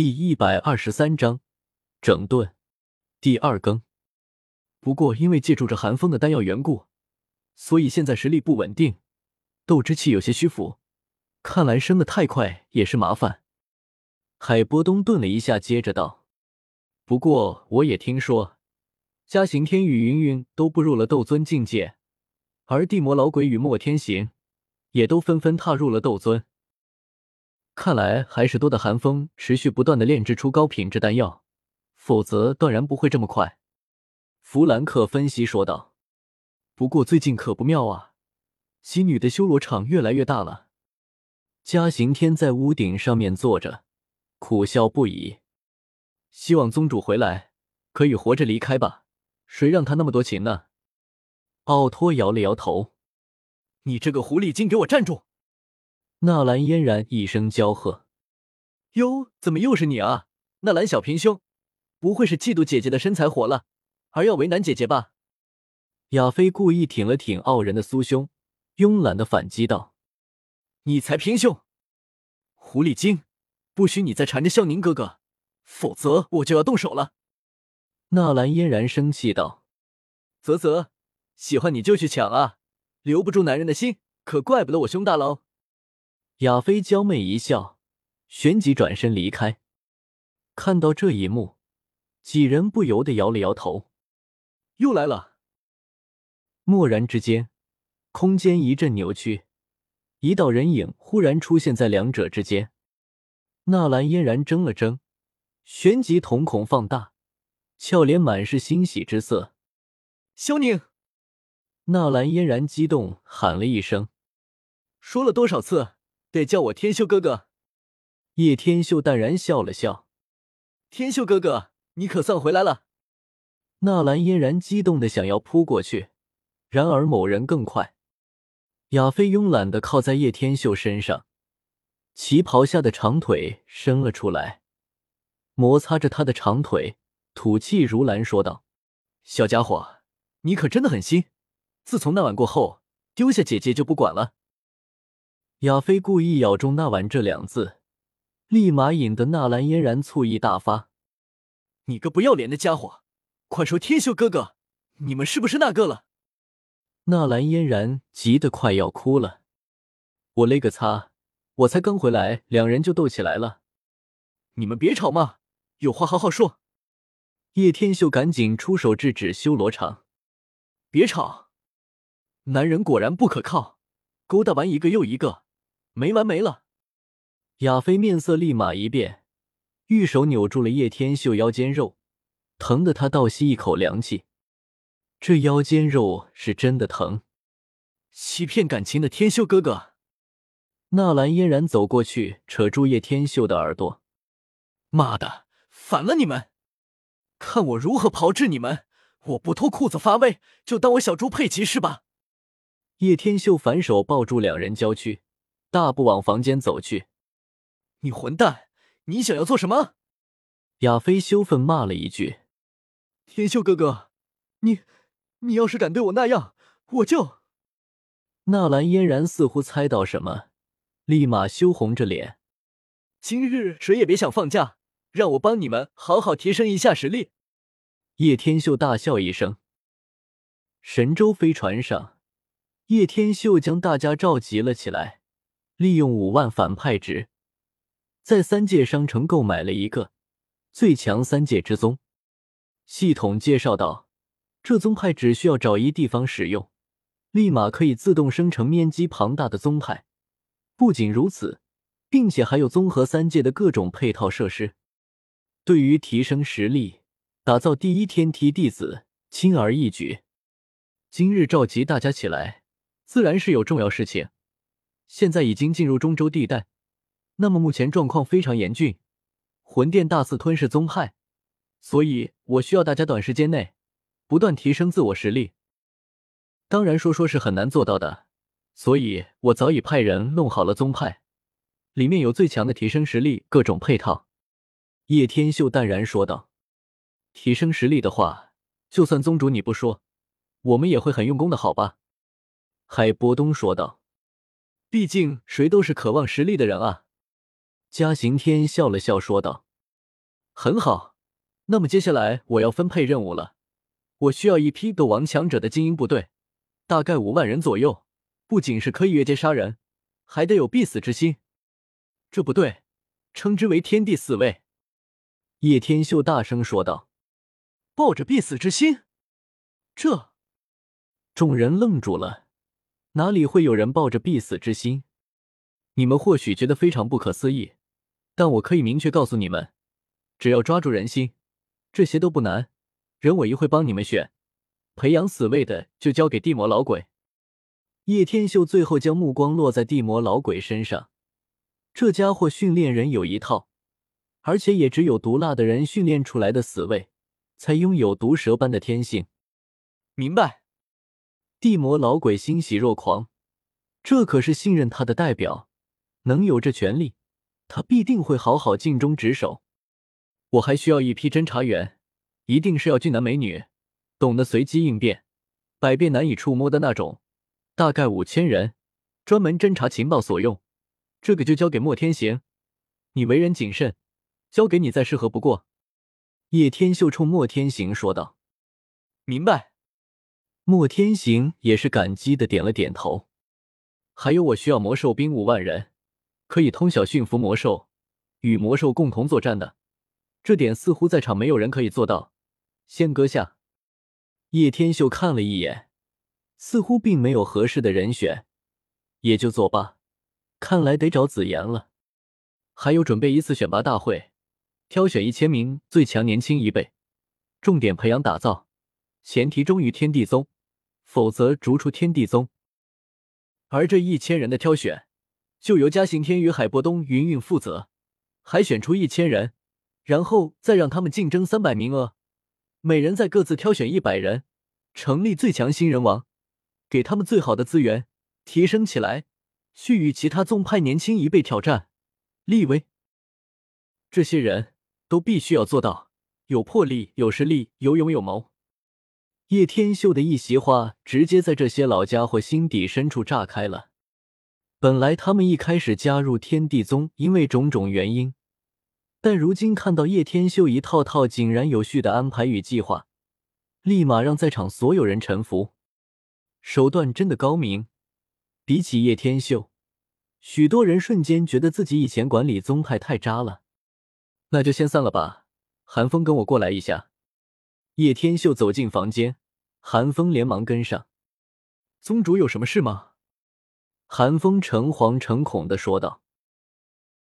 第一百二十三章整顿第二更。不过因为借助着寒风的丹药缘故，所以现在实力不稳定，斗之气有些虚浮。看来升的太快也是麻烦。海波东顿了一下，接着道：“不过我也听说，嘉行天与云云都步入了斗尊境界，而地魔老鬼与莫天行也都纷纷踏入了斗尊。”看来还是多的寒风持续不断的炼制出高品质丹药，否则断然不会这么快。弗兰克分析说道。不过最近可不妙啊，西女的修罗场越来越大了。嘉行天在屋顶上面坐着，苦笑不已。希望宗主回来可以活着离开吧，谁让他那么多情呢？奥托摇了摇头。你这个狐狸精，给我站住！纳兰嫣然一声娇喝：“哟，怎么又是你啊，纳兰小平兄？不会是嫉妒姐姐的身材火了，而要为难姐姐吧？”亚飞故意挺了挺傲人的酥胸，慵懒的反击道：“你才平胸！狐狸精，不许你再缠着萧宁哥哥，否则我就要动手了。”纳兰嫣然生气道：“啧啧，喜欢你就去抢啊，留不住男人的心，可怪不得我胸大喽。”亚飞娇媚一笑，旋即转身离开。看到这一幕，几人不由得摇了摇头。又来了！蓦然之间，空间一阵扭曲，一道人影忽然出现在两者之间。纳兰嫣然怔了怔，旋即瞳孔放大，俏脸满是欣喜之色。萧宁！纳兰嫣然激动喊了一声：“说了多少次？”得叫我天秀哥哥。叶天秀淡然笑了笑：“天秀哥哥，你可算回来了。”纳兰嫣然激动的想要扑过去，然而某人更快。亚飞慵懒的靠在叶天秀身上，旗袍下的长腿伸了出来，摩擦着他的长腿，吐气如兰说道：“小家伙，你可真的很新。自从那晚过后，丢下姐姐就不管了。”亚飞故意咬中“那晚”这两字，立马引得纳兰嫣然醋意大发。你个不要脸的家伙，快说天秀哥哥，你们是不是那个了？纳兰嫣然急得快要哭了。我勒个擦！我才刚回来，两人就斗起来了。你们别吵嘛，有话好好说。叶天秀赶紧出手制止修罗场。别吵！男人果然不可靠，勾搭完一个又一个。没完没了！亚飞面色立马一变，玉手扭住了叶天秀腰间肉，疼得他倒吸一口凉气。这腰间肉是真的疼！欺骗感情的天秀哥哥！纳兰嫣然走过去，扯住叶天秀的耳朵：“妈的，反了你们！看我如何炮制你们！我不脱裤子发威，就当我小猪佩奇是吧？”叶天秀反手抱住两人娇躯。大步往房间走去，你混蛋！你想要做什么？亚飞羞愤骂了一句：“天秀哥哥，你你要是敢对我那样，我就……”纳兰嫣然似乎猜到什么，立马羞红着脸：“今日谁也别想放假，让我帮你们好好提升一下实力。”叶天秀大笑一声。神舟飞船上，叶天秀将大家召集了起来。利用五万反派值，在三界商城购买了一个最强三界之宗。系统介绍道：“这宗派只需要找一地方使用，立马可以自动生成面积庞大的宗派。不仅如此，并且还有综合三界的各种配套设施。对于提升实力、打造第一天梯弟子，轻而易举。今日召集大家起来，自然是有重要事情。”现在已经进入中州地带，那么目前状况非常严峻，魂殿大肆吞噬宗派，所以我需要大家短时间内不断提升自我实力。当然说说是很难做到的，所以我早已派人弄好了宗派，里面有最强的提升实力各种配套。叶天秀淡然说道：“提升实力的话，就算宗主你不说，我们也会很用功的，好吧？”海波东说道。毕竟谁都是渴望实力的人啊！嘉行天笑了笑说道。很好，那么接下来我要分配任务了。我需要一批斗王强者的精英部队，大概五万人左右。不仅是可以越界杀人，还得有必死之心。这不对称之为天地四位。叶天秀大声说道：“抱着必死之心？这……”众人愣住了。哪里会有人抱着必死之心？你们或许觉得非常不可思议，但我可以明确告诉你们，只要抓住人心，这些都不难。人我一会帮你们选，培养死位的就交给地魔老鬼。叶天秀最后将目光落在地魔老鬼身上，这家伙训练人有一套，而且也只有毒辣的人训练出来的死位，才拥有毒蛇般的天性。明白？地魔老鬼欣喜若狂，这可是信任他的代表，能有这权利，他必定会好好尽忠职守。我还需要一批侦查员，一定是要俊男美女，懂得随机应变，百变难以触摸的那种。大概五千人，专门侦查情报所用。这个就交给莫天行，你为人谨慎，交给你再适合不过。叶天秀冲莫天行说道：“明白。”莫天行也是感激的点了点头。还有，我需要魔兽兵五万人，可以通晓驯服魔兽，与魔兽共同作战的。这点似乎在场没有人可以做到。先搁下。叶天秀看了一眼。似乎并没有合适的人选，也就作罢。看来得找紫妍了。还有准备一次选拔大会，挑选一千名最强年轻一辈，重点培养打造。前提忠于天地宗，否则逐出天地宗。而这一千人的挑选，就由嘉行天与海波东云云负责，海选出一千人，然后再让他们竞争三百名额，每人再各自挑选一百人，成立最强新人王。给他们最好的资源，提升起来，去与其他宗派年轻一辈挑战，立威。这些人都必须要做到有魄力、有实力、有勇有谋。叶天秀的一席话，直接在这些老家伙心底深处炸开了。本来他们一开始加入天地宗，因为种种原因，但如今看到叶天秀一套套井然有序的安排与计划，立马让在场所有人臣服。手段真的高明，比起叶天秀，许多人瞬间觉得自己以前管理宗派太渣了。那就先散了吧。韩风，跟我过来一下。叶天秀走进房间，韩风连忙跟上。宗主有什么事吗？韩风诚惶诚恐的说道。